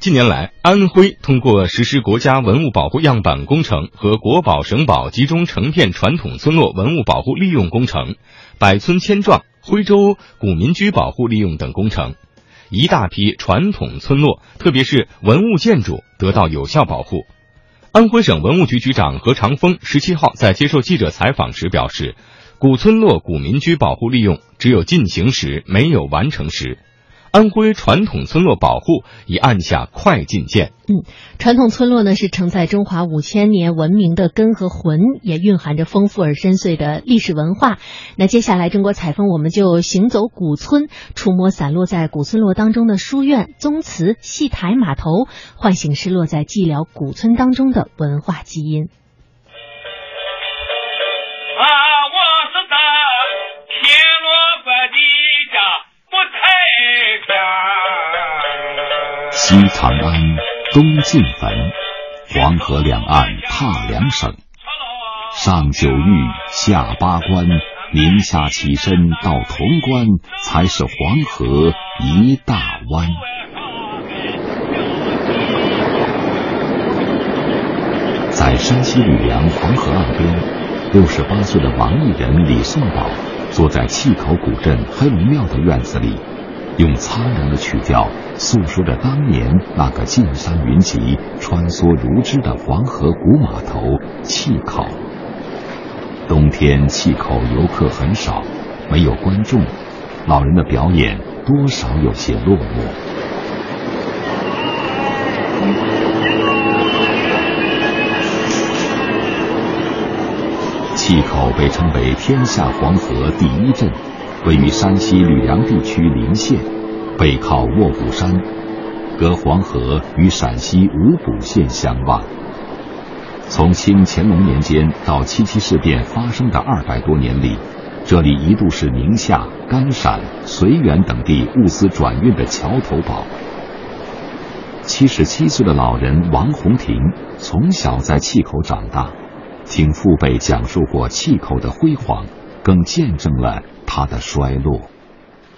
近年来，安徽通过实施国家文物保护样板工程和国保省保集中成片传统村落文物保护利用工程、百村千壮、徽州古民居保护利用等工程，一大批传统村落，特别是文物建筑得到有效保护。安徽省文物局局长何长峰十七号在接受记者采访时表示，古村落古民居保护利用只有进行时，没有完成时。安徽传统村落保护已按下快进键。嗯，传统村落呢是承载中华五千年文明的根和魂，也蕴含着丰富而深邃的历史文化。那接下来，中国采风我们就行走古村，触摸散落在古村落当中的书院、宗祠、戏台、码头，唤醒失落在寂寥古村当中的文化基因。西长安，东晋坟，黄河两岸踏两省，上九峪，下八关，宁夏起身到潼关，才是黄河一大湾。在山西吕梁黄河岸边，六十八岁的王艺人李颂宝。坐在碛口古镇黑龙庙的院子里，用苍凉的曲调诉说着当年那个进山云集、穿梭如织的黄河古码头气口。冬天气口游客很少，没有观众，老人的表演多少有些落寞。气口被称为天下黄河第一镇，位于山西吕梁地区临县，背靠卧虎山，隔黄河与陕西五谷县相望。从清乾隆年间到七七事变发生的二百多年里，这里一度是宁夏、甘陕、绥远等地物资转运的桥头堡。七十七岁的老人王洪庭从小在气口长大。听父辈讲述过气口的辉煌，更见证了它的衰落。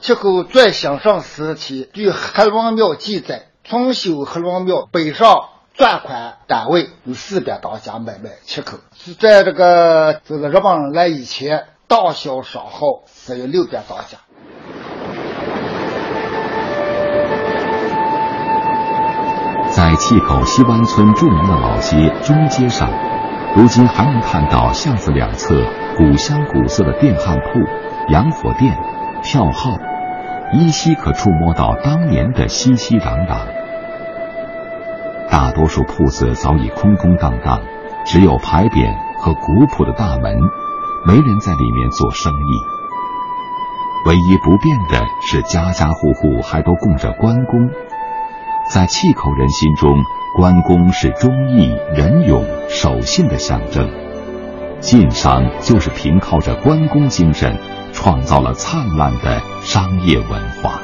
气口最兴盛时期，据黑龙庙记载，重修黑龙庙北上转款单位有四百多家买卖切口。是在这个这个日本人来以前，大小商号只有六百多家。在气口西湾村著名的老街中街上。如今还能看到巷子两侧古香古色的电焊铺、洋火店、票号，依稀可触摸到当年的熙熙攘攘。大多数铺子早已空空荡荡，只有牌匾和古朴的大门，没人在里面做生意。唯一不变的是，家家户户还都供着关公，在气口人心中。关公是忠义、仁勇、守信的象征，晋商就是凭靠着关公精神，创造了灿烂的商业文化。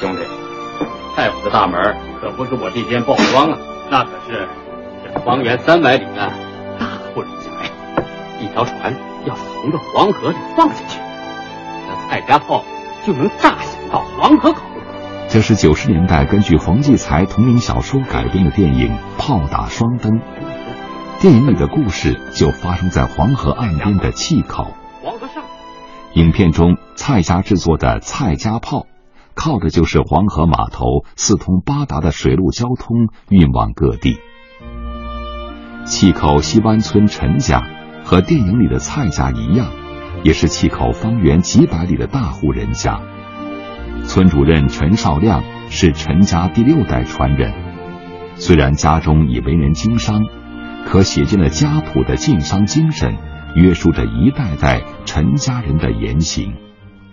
兄弟，太府的大门可不是我这间报庄啊，那可是这方圆三百里的大户人家呀。一条船要是从这黄河里放下去，那蔡家炮就能炸响到黄河口。这是九十年代根据冯骥才同名小说改编的电影《炮打双灯》。电影里的故事就发生在黄河岸边的碛口。黄河上，影片中蔡家制作的蔡家炮，靠的就是黄河码头四通八达的水陆交通运往各地。碛口西湾村陈家和电影里的蔡家一样，也是碛口方圆几百里的大户人家。村主任陈少亮是陈家第六代传人，虽然家中已为人经商，可写进了家谱的晋商精神，约束着一代代陈家人的言行。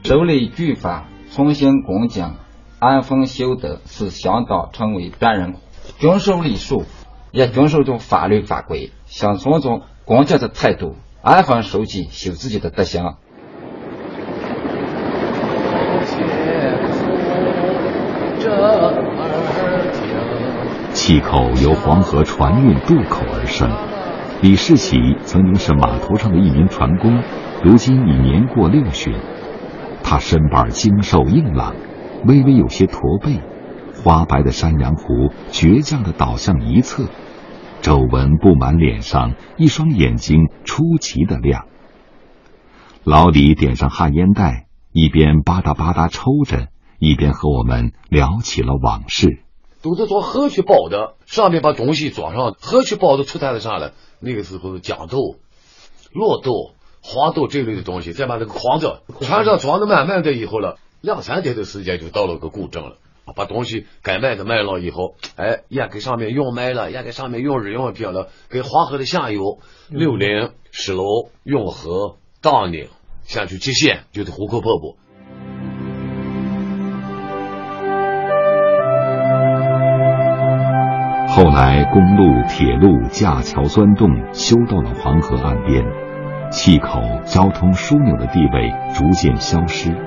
手里举法，重新恭敬，安分修德，使乡道成为端人，遵守礼数，也遵守着法律法规，像这种工匠的态度，安分守己，修自己的德行。气口由黄河船运渡口而生。李世启曾经是码头上的一名船工，如今已年过六旬。他身板精瘦硬朗，微微有些驼背，花白的山羊胡倔强地倒向一侧，皱纹布满脸上，一双眼睛出奇的亮。老李点上旱烟袋，一边吧嗒吧嗒抽着，一边和我们聊起了往事。都是做河去包的，上面把东西装上，河去包的出摊子上了。那个时候豇豆、骆豆、黄豆这类的东西，再把那个筐子船上装的满满的以后了，两三天的时间就到了个古镇了。把东西该卖的卖了以后，哎，也给上面用卖了，也给上面用日用品了，给黄河的下游六陵、石楼、永和、当宁先去接线，就是壶口婆婆。后来，公路、铁路、架桥钻洞修到了黄河岸边，气口交通枢纽的地位逐渐消失，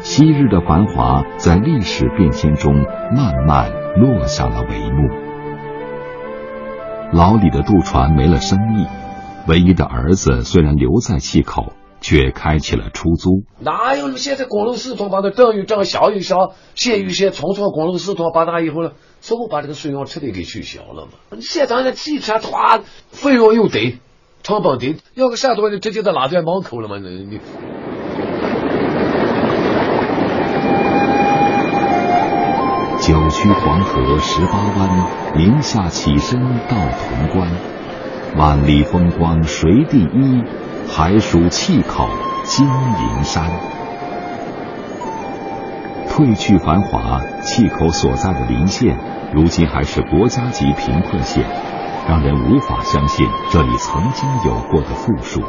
昔日的繁华在历史变迁中慢慢落下了帷幕。老李的渡船没了生意，唯一的儿子虽然留在气口，却开启了出租。哪有现在公路系统把它正雨正，小雨小，县与县，从从公路系统把它以后了。是不把这个水用彻底给取消了吗？你现在这汽车花费用又低，成本低，要个啥东西直接在拉在门口了吗？你九曲黄河十八弯，宁夏起身到潼关。万里风光谁第一？还属气口金银山。褪去繁华，气口所在的临县，如今还是国家级贫困县，让人无法相信这里曾经有过的富庶。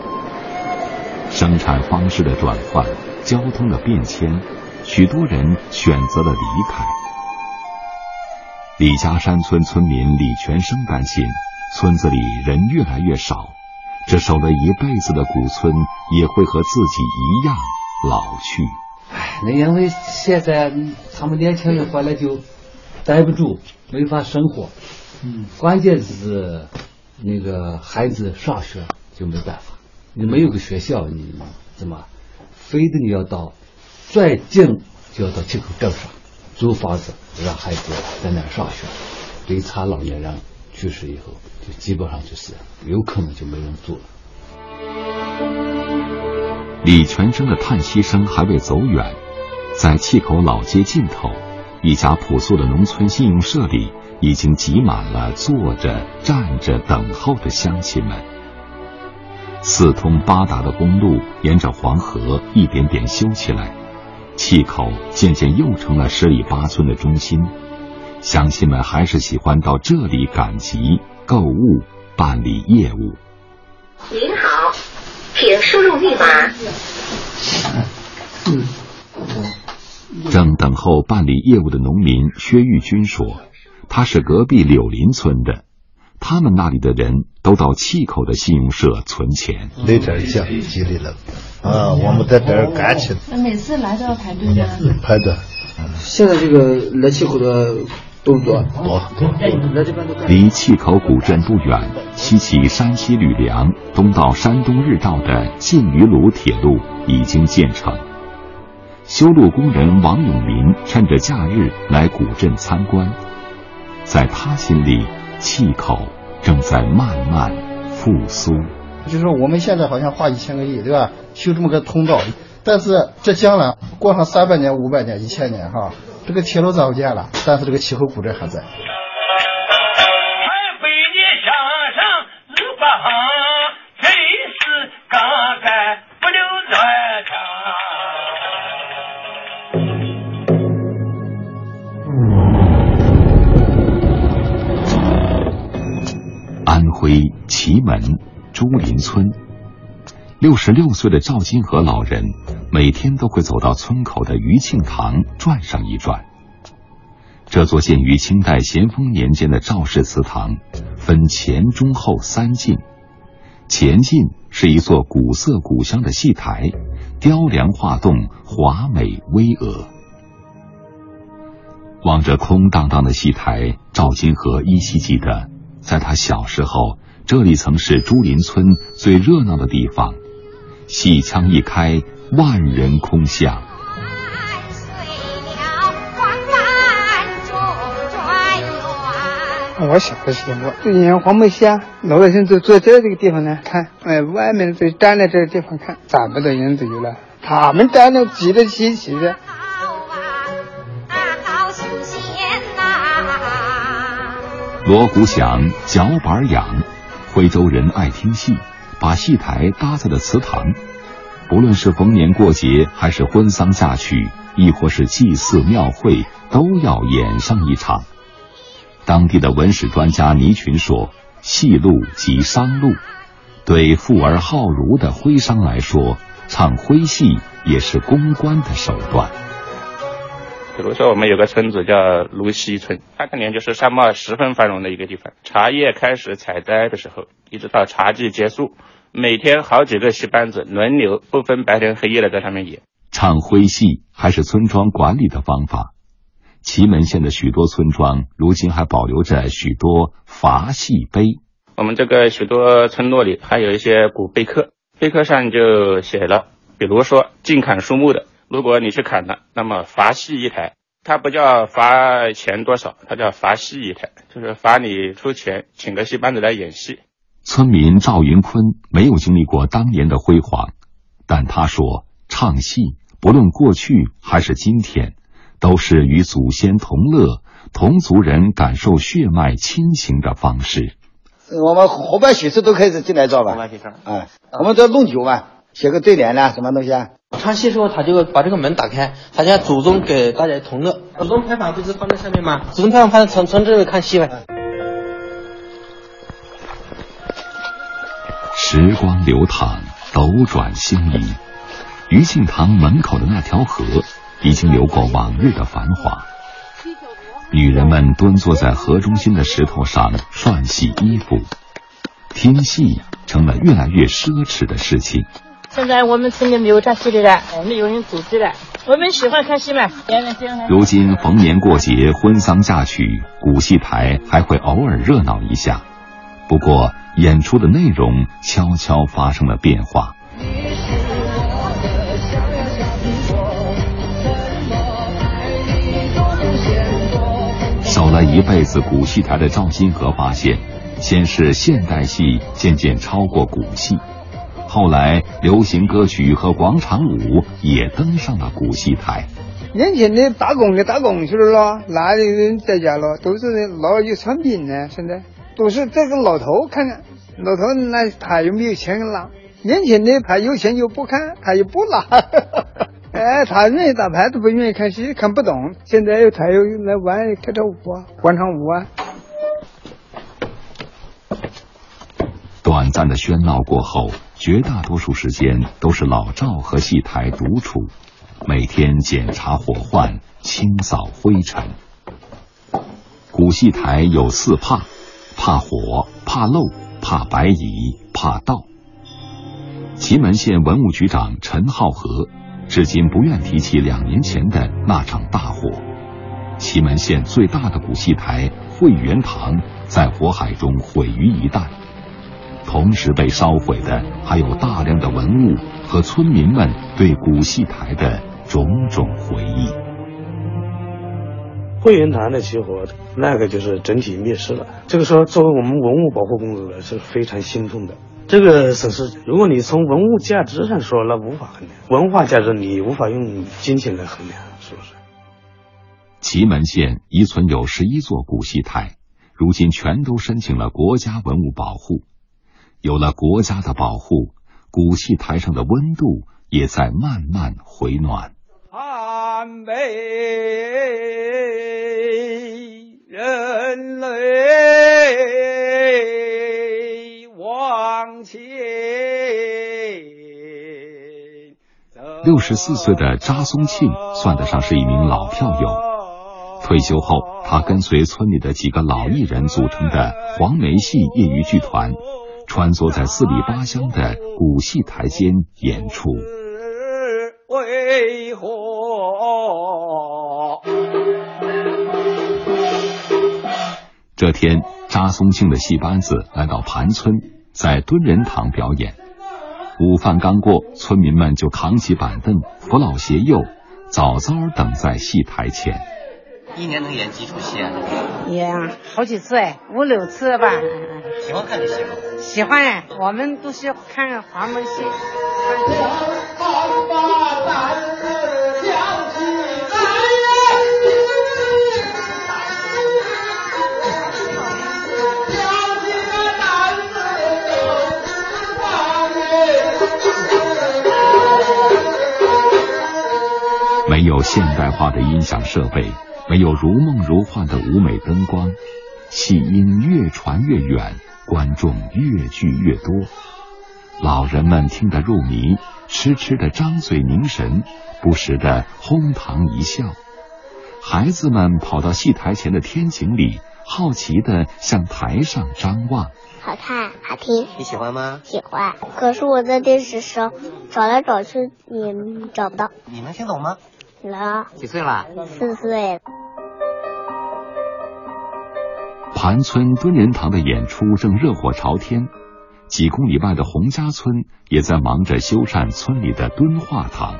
生产方式的转换，交通的变迁，许多人选择了离开。李家山村村民李全生担心，村子里人越来越少，这守了一辈子的古村也会和自己一样老去。唉，那因为现在他们年轻人回来就待不住，没法生活。嗯，关键是那个孩子上学就没办法，你没有个学校，你怎么？非得你要到最近就要到七口镇上租房子，让孩子在那儿上学。对他老年人去世以后，就基本上就是有可能就没人住了。李全生的叹息声还未走远，在气口老街尽头，一家朴素的农村信用社里，已经挤满了坐着、站着等候的乡亲们。四通八达的公路沿着黄河一点点修起来，气口渐渐又成了十里八村的中心。乡亲们还是喜欢到这里赶集、购物、办理业务。您好。请输入密码。正等候办理业务的农民薛玉军说：“他是隔壁柳林村的，他们那里的人都到气口的信用社存钱。那点钱积累了啊，我们在这儿干去。那每次来都要排队吗？排队。现在这个来气口的。多不多？多。离气口古镇不远，西起山西吕梁，东到山东日照的晋榆鲁铁路已经建成。修路工人王永民趁着假日来古镇参观，在他心里，气口正在慢慢复苏。就是我们现在好像花一千个亿，对吧？修这么个通道，但是这将来过上三百年、五百年、一千年，哈。这个铁路造不见了，但是这个气候古镇还在。安徽祁门朱林村，六十六岁的赵金河老人。每天都会走到村口的余庆堂转上一转。这座建于清代咸丰年间的赵氏祠堂，分前、中、后三进。前进是一座古色古香的戏台，雕梁画栋，华美巍峨。望着空荡荡的戏台，赵金河依稀记得，在他小时候，这里曾是朱林村最热闹的地方。戏腔一开。万人空巷。我小的时候，这年黄梅戏啊，老百姓都坐在这个地方呢看，哎，外面就站在这个地方看，找不到人都有了，他们站的挤得齐齐的。锣鼓响，脚板痒，徽州人爱听戏，把戏台搭在了祠堂。不论是逢年过节，还是婚丧嫁娶，亦或是祭祀庙会，都要演上一场。当地的文史专家倪群说：“戏路即商路，对富而好儒的徽商来说，唱徽戏也是公关的手段。”比如说，我们有个村子叫芦溪村，它当年就是商贸十分繁荣的一个地方。茶叶开始采摘的时候，一直到茶季结束，每天好几个戏班子轮流，不分白天黑夜的在上面演。唱徽戏还是村庄管理的方法。祁门县的许多村庄如今还保留着许多伐戏碑。我们这个许多村落里还有一些古碑刻，碑刻上就写了，比如说禁砍树木的。如果你去砍他，那么罚戏一台，它不叫罚钱多少，它叫罚戏一台，就是罚你出钱请个戏班子来演戏。村民赵云坤没有经历过当年的辉煌，但他说，唱戏不论过去还是今天，都是与祖先同乐、同族人感受血脉亲情的方式。我们后半喜事都开始进来照吧，哎，我们这弄酒嘛，写个对联呢，什么东西啊？唱戏时候，他就把这个门打开，他家祖宗给大家同乐。祖宗牌坊不是放在下面吗？祖宗牌坊放在从从这里看戏呗。时光流淌，斗转星移，余庆堂门口的那条河已经流过往日的繁华。女人们蹲坐在河中心的石头上涮洗衣服，听戏成了越来越奢侈的事情。现在我们村里没有唱戏的了，没有人组织了。我们喜欢看戏嘛。如今逢年过节、婚丧嫁娶，古戏台还会偶尔热闹一下。不过，演出的内容悄悄发生了变化。守了一辈子古戏台的赵金河发现，先是现代戏渐渐超过古戏。后来，流行歌曲和广场舞也登上了古戏台。年轻的打工的打工去了咯，哪里人在家了？都是老有产品呢。现在都是这个老头看看，老头那他有没有钱拿，年轻的他有钱又不看，他又不拿。哎，他愿意打牌都不愿意看戏，看不懂。现在他又来玩跳跳舞啊，广场舞啊。短暂的喧闹过后。绝大多数时间都是老赵和戏台独处，每天检查火患、清扫灰尘。古戏台有四怕：怕火、怕漏、怕白蚁、怕盗。祁门县文物局长陈浩和至今不愿提起两年前的那场大火。祁门县最大的古戏台汇源堂在火海中毁于一旦。同时被烧毁的还有大量的文物和村民们对古戏台的种种回忆。汇源堂的起火，那个就是整体灭失了。这个时候，作为我们文物保护工作者是非常心痛的。这个损失，如果你从文物价值上说，那无法衡量；文化价值你无法用金钱来衡量，是不是？祁门县遗存有十一座古戏台，如今全都申请了国家文物保护。有了国家的保护，古戏台上的温度也在慢慢回暖。安慰人类往前。六十四岁的查松庆算得上是一名老票友。退休后，他跟随村里的几个老艺人组成的黄梅戏业余剧团。穿梭在四里八乡的古戏台间演出。为何？这天，扎松庆的戏班子来到盘村，在敦仁堂表演。午饭刚过，村民们就扛起板凳、扶老携幼，早早等在戏台前。一年能演几出戏啊？演好几次哎，五六次吧。喜欢看这戏吗？喜欢哎，我们都是看黄梅戏。没有现代化的音响设备，没有如梦如幻的舞美灯光，戏音越传越远，观众越聚越多。老人们听得入迷，痴痴的张嘴凝神，不时的哄堂一笑。孩子们跑到戏台前的天井里，好奇的向台上张望。好看，好听。你喜欢吗？喜欢。可是我在电视上找来找去也找不到。你能听懂吗？能。几岁了？四岁。韩村敦仁堂的演出正热火朝天，几公里外的洪家村也在忙着修缮村里的敦化堂。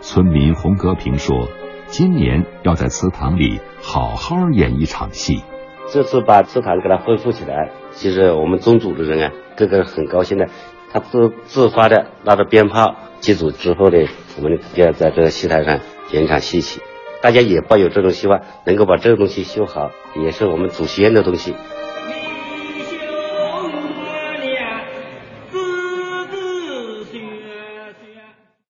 村民洪格平说：“今年要在祠堂里好好演一场戏。”这次把祠堂给它恢复起来，其实我们宗族的人啊，个个很高兴的。他自自发的拿着鞭炮祭祖之后呢，我们就要在这个戏台上演一场戏曲，大家也抱有这种希望，能够把这个东西修好，也是我们祖先的东西，